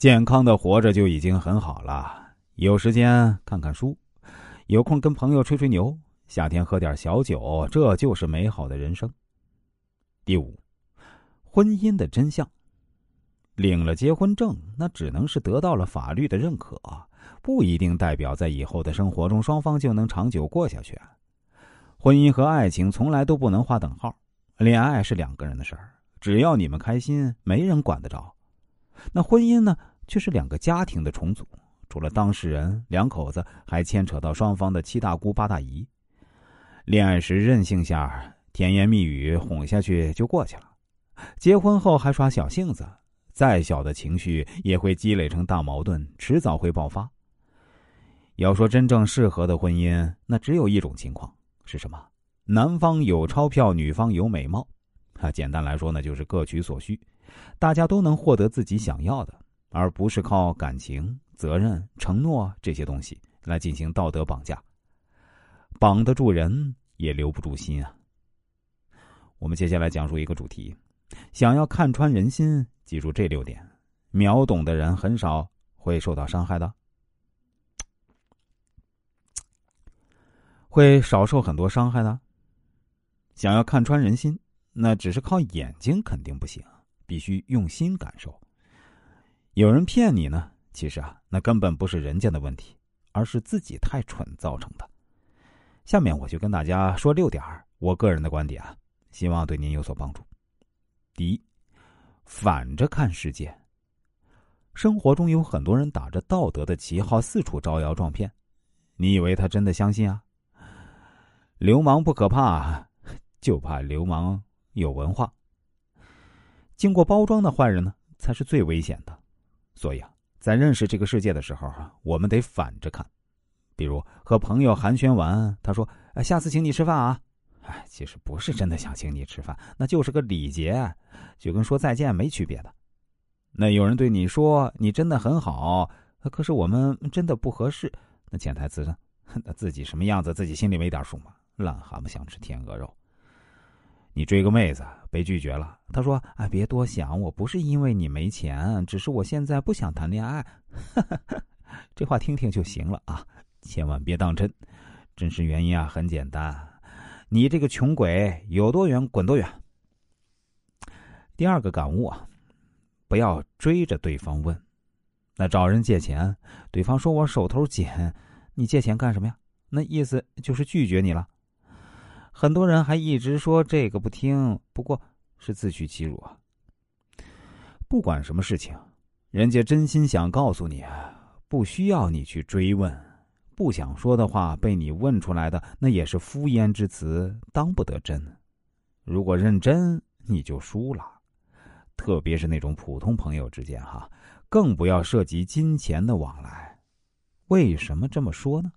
健康的活着就已经很好了。有时间看看书，有空跟朋友吹吹牛，夏天喝点小酒，这就是美好的人生。第五，婚姻的真相。领了结婚证，那只能是得到了法律的认可，不一定代表在以后的生活中双方就能长久过下去。婚姻和爱情从来都不能划等号，恋爱是两个人的事儿，只要你们开心，没人管得着。那婚姻呢，却是两个家庭的重组，除了当事人两口子，还牵扯到双方的七大姑八大姨。恋爱时任性下，甜言蜜语哄下去就过去了；结婚后还耍小性子。再小的情绪也会积累成大矛盾，迟早会爆发。要说真正适合的婚姻，那只有一种情况是什么？男方有钞票，女方有美貌。啊，简单来说呢，就是各取所需，大家都能获得自己想要的，而不是靠感情、责任、承诺这些东西来进行道德绑架，绑得住人也留不住心啊。我们接下来讲述一个主题：想要看穿人心。记住这六点，秒懂的人很少会受到伤害的，会少受很多伤害的。想要看穿人心，那只是靠眼睛肯定不行，必须用心感受。有人骗你呢，其实啊，那根本不是人家的问题，而是自己太蠢造成的。下面我就跟大家说六点我个人的观点啊，希望对您有所帮助。第一。反着看世界。生活中有很多人打着道德的旗号四处招摇撞骗，你以为他真的相信啊？流氓不可怕，就怕流氓有文化。经过包装的坏人呢，才是最危险的。所以啊，在认识这个世界的时候啊，我们得反着看。比如和朋友寒暄完，他说：“哎，下次请你吃饭啊。”哎，其实不是真的想请你吃饭，那就是个礼节，就跟说再见没区别的。那有人对你说你真的很好，可是我们真的不合适，那潜台词呢？那自己什么样子自己心里没点数吗？癞蛤蟆想吃天鹅肉。你追个妹子被拒绝了，他说：“哎，别多想，我不是因为你没钱，只是我现在不想谈恋爱。”这话听听就行了啊，千万别当真。真实原因啊，很简单。你这个穷鬼，有多远滚多远。第二个感悟啊，不要追着对方问。那找人借钱，对方说我手头紧，你借钱干什么呀？那意思就是拒绝你了。很多人还一直说这个不听，不过是自取其辱啊。不管什么事情，人家真心想告诉你，不需要你去追问。不想说的话被你问出来的，那也是敷衍之词，当不得真。如果认真，你就输了。特别是那种普通朋友之间，哈，更不要涉及金钱的往来。为什么这么说呢？